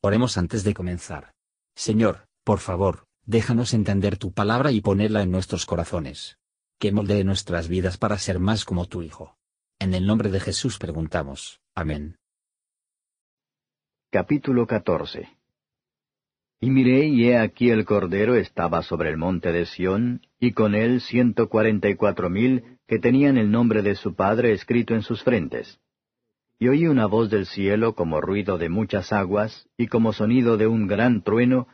Oremos antes de comenzar. Señor, por favor, déjanos entender tu palabra y ponerla en nuestros corazones. Que moldee nuestras vidas para ser más como tu Hijo. En el nombre de Jesús preguntamos. Amén. Capítulo 14 Y miré y he aquí el Cordero estaba sobre el monte de Sión, y con él ciento cuarenta y cuatro mil que tenían el nombre de su Padre escrito en sus frentes. Y oí una voz del cielo como ruido de muchas aguas, y como sonido de un gran trueno,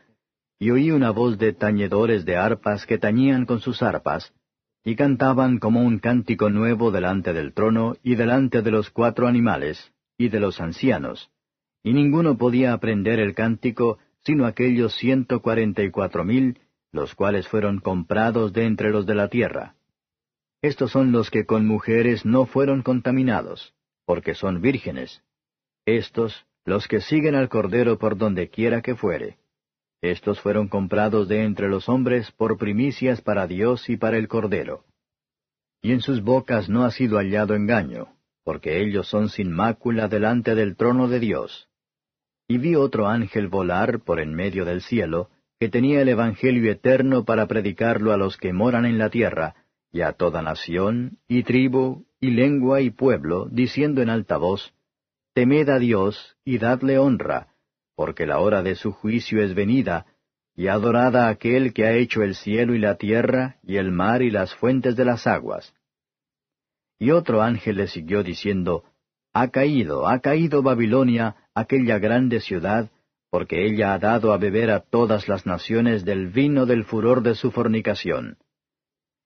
y oí una voz de tañedores de arpas que tañían con sus arpas, y cantaban como un cántico nuevo delante del trono y delante de los cuatro animales, y de los ancianos. Y ninguno podía aprender el cántico, sino aquellos ciento cuarenta y cuatro mil, los cuales fueron comprados de entre los de la tierra. Estos son los que con mujeres no fueron contaminados porque son vírgenes. Estos, los que siguen al Cordero por donde quiera que fuere. Estos fueron comprados de entre los hombres por primicias para Dios y para el Cordero. Y en sus bocas no ha sido hallado engaño, porque ellos son sin mácula delante del trono de Dios. Y vi otro ángel volar por en medio del cielo, que tenía el Evangelio eterno para predicarlo a los que moran en la tierra, y a toda nación, y tribu, y lengua, y pueblo, diciendo en alta voz, Temed a Dios, y dadle honra, porque la hora de su juicio es venida, y adorad a aquel que ha hecho el cielo y la tierra, y el mar y las fuentes de las aguas. Y otro ángel le siguió diciendo, Ha caído, ha caído Babilonia, aquella grande ciudad, porque ella ha dado a beber a todas las naciones del vino del furor de su fornicación.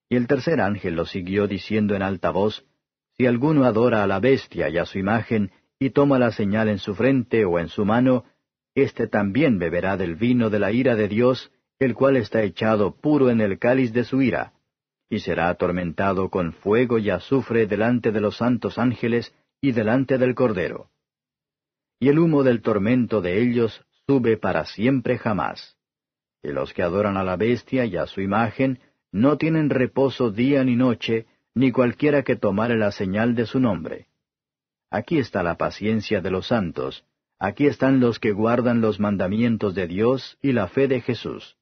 Y el tercer ángel lo siguió diciendo en alta voz, Si alguno adora a la bestia y a su imagen, y toma la señal en su frente o en su mano, éste también beberá del vino de la ira de Dios, el cual está echado puro en el cáliz de su ira, y será atormentado con fuego y azufre delante de los santos ángeles y delante del Cordero. Y el humo del tormento de ellos sube para siempre jamás. Y los que adoran a la bestia y a su imagen, no tienen reposo día ni noche, ni cualquiera que tomare la señal de su nombre. Aquí está la paciencia de los santos, aquí están los que guardan los mandamientos de Dios y la fe de Jesús.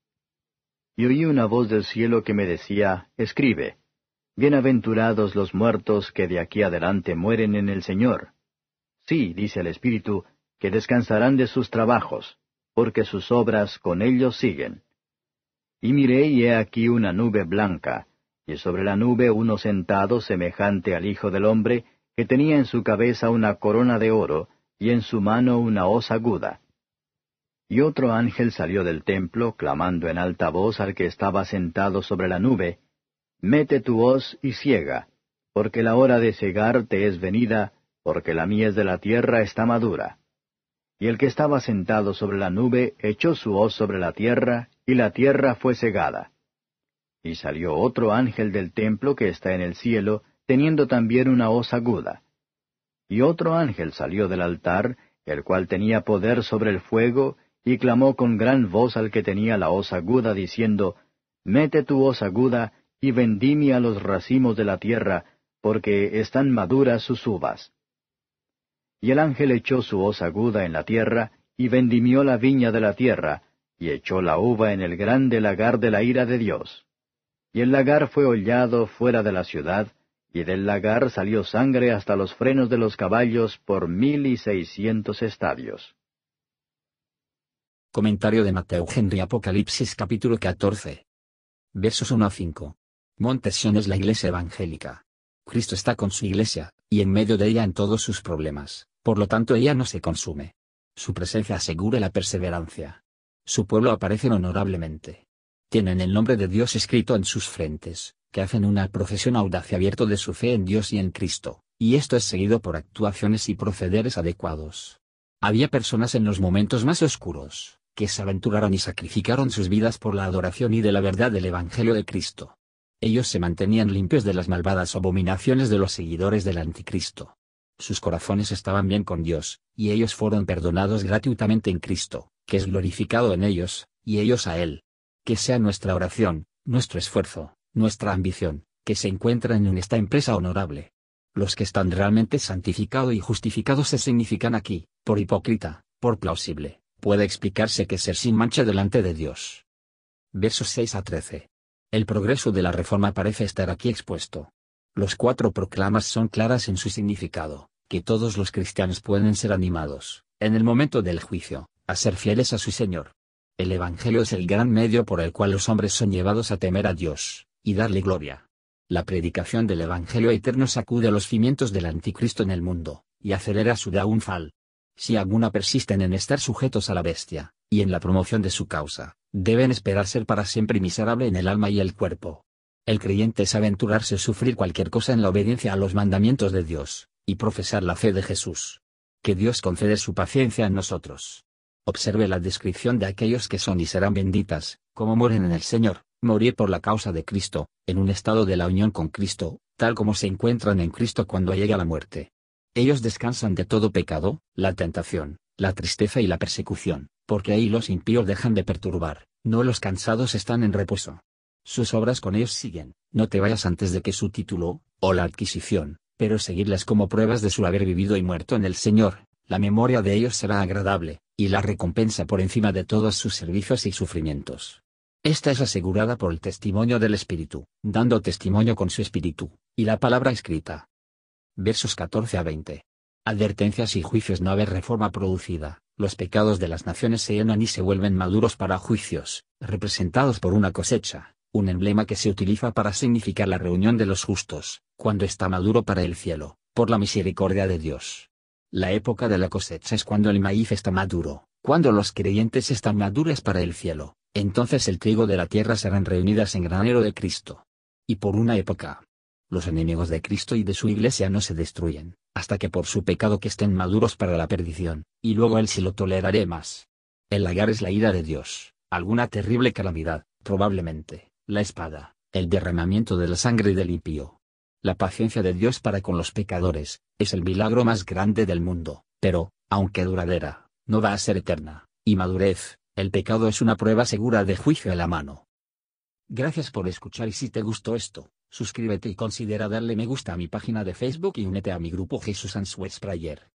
Y oí una voz del cielo que me decía, Escribe, Bienaventurados los muertos que de aquí adelante mueren en el Señor. Sí, dice el Espíritu, que descansarán de sus trabajos, porque sus obras con ellos siguen. Y miré y he aquí una nube blanca, y sobre la nube uno sentado semejante al Hijo del Hombre, que tenía en su cabeza una corona de oro, y en su mano una hoz aguda. Y otro ángel salió del templo, clamando en alta voz al que estaba sentado sobre la nube, Mete tu hoz y ciega, porque la hora de cegar te es venida, porque la mies de la tierra está madura. Y el que estaba sentado sobre la nube echó su hoz sobre la tierra, y la tierra fue cegada. Y salió otro ángel del templo que está en el cielo, teniendo también una hoz aguda. Y otro ángel salió del altar, el cual tenía poder sobre el fuego, y clamó con gran voz al que tenía la hoz aguda, diciendo, Mete tu hoz aguda, y vendimia a los racimos de la tierra, porque están maduras sus uvas. Y el ángel echó su hoz aguda en la tierra, y vendimió la viña de la tierra, y echó la uva en el grande lagar de la ira de Dios. Y el lagar fue hollado fuera de la ciudad, y del lagar salió sangre hasta los frenos de los caballos por mil y seiscientos estadios. Comentario de Mateo Henry Apocalipsis capítulo 14. Versos 1 a 5. Monte Sion es la iglesia evangélica. Cristo está con su iglesia, y en medio de ella en todos sus problemas, por lo tanto ella no se consume. Su presencia asegura la perseverancia su pueblo aparecen honorablemente. Tienen el nombre de Dios escrito en sus frentes, que hacen una procesión audaz y abierto de su fe en Dios y en Cristo, y esto es seguido por actuaciones y procederes adecuados. Había personas en los momentos más oscuros, que se aventuraron y sacrificaron sus vidas por la adoración y de la verdad del Evangelio de Cristo. Ellos se mantenían limpios de las malvadas abominaciones de los seguidores del Anticristo. Sus corazones estaban bien con Dios, y ellos fueron perdonados gratuitamente en Cristo, que es glorificado en ellos, y ellos a Él. Que sea nuestra oración, nuestro esfuerzo, nuestra ambición, que se encuentren en esta empresa honorable. Los que están realmente santificados y justificados se significan aquí, por hipócrita, por plausible, puede explicarse que ser sin mancha delante de Dios. Versos 6 a 13. El progreso de la reforma parece estar aquí expuesto. Los cuatro proclamas son claras en su significado, que todos los cristianos pueden ser animados, en el momento del juicio, a ser fieles a su Señor. El Evangelio es el gran medio por el cual los hombres son llevados a temer a Dios, y darle gloria. La predicación del Evangelio eterno sacude a los cimientos del anticristo en el mundo, y acelera su downfall. Si alguna persisten en estar sujetos a la bestia, y en la promoción de su causa, deben esperar ser para siempre miserable en el alma y el cuerpo. El creyente es aventurarse a sufrir cualquier cosa en la obediencia a los mandamientos de Dios, y profesar la fe de Jesús. Que Dios concede su paciencia en nosotros. Observe la descripción de aquellos que son y serán benditas, como mueren en el Señor, morir por la causa de Cristo, en un estado de la unión con Cristo, tal como se encuentran en Cristo cuando llega la muerte. Ellos descansan de todo pecado, la tentación, la tristeza y la persecución, porque ahí los impíos dejan de perturbar, no los cansados están en reposo. Sus obras con ellos siguen, no te vayas antes de que su título, o la adquisición, pero seguirlas como pruebas de su haber vivido y muerto en el Señor, la memoria de ellos será agradable, y la recompensa por encima de todos sus servicios y sufrimientos. Esta es asegurada por el testimonio del Espíritu, dando testimonio con su Espíritu, y la palabra escrita. Versos 14 a 20. Advertencias y juicios no haber reforma producida, los pecados de las naciones se llenan y se vuelven maduros para juicios, representados por una cosecha, un emblema que se utiliza para significar la reunión de los justos, cuando está maduro para el cielo, por la misericordia de Dios. La época de la cosecha es cuando el maíz está maduro, cuando los creyentes están maduros para el cielo, entonces el trigo de la tierra serán reunidas en granero de Cristo. Y por una época, los enemigos de Cristo y de su iglesia no se destruyen, hasta que por su pecado que estén maduros para la perdición, y luego él sí lo toleraré más. El lagar es la ira de Dios, alguna terrible calamidad, probablemente, la espada, el derramamiento de la sangre del impío, la paciencia de Dios para con los pecadores, es el milagro más grande del mundo, pero, aunque duradera, no va a ser eterna, y madurez, el pecado es una prueba segura de juicio a la mano. Gracias por escuchar y si te gustó esto, suscríbete y considera darle me gusta a mi página de Facebook y únete a mi grupo Jesús Answers Prayer.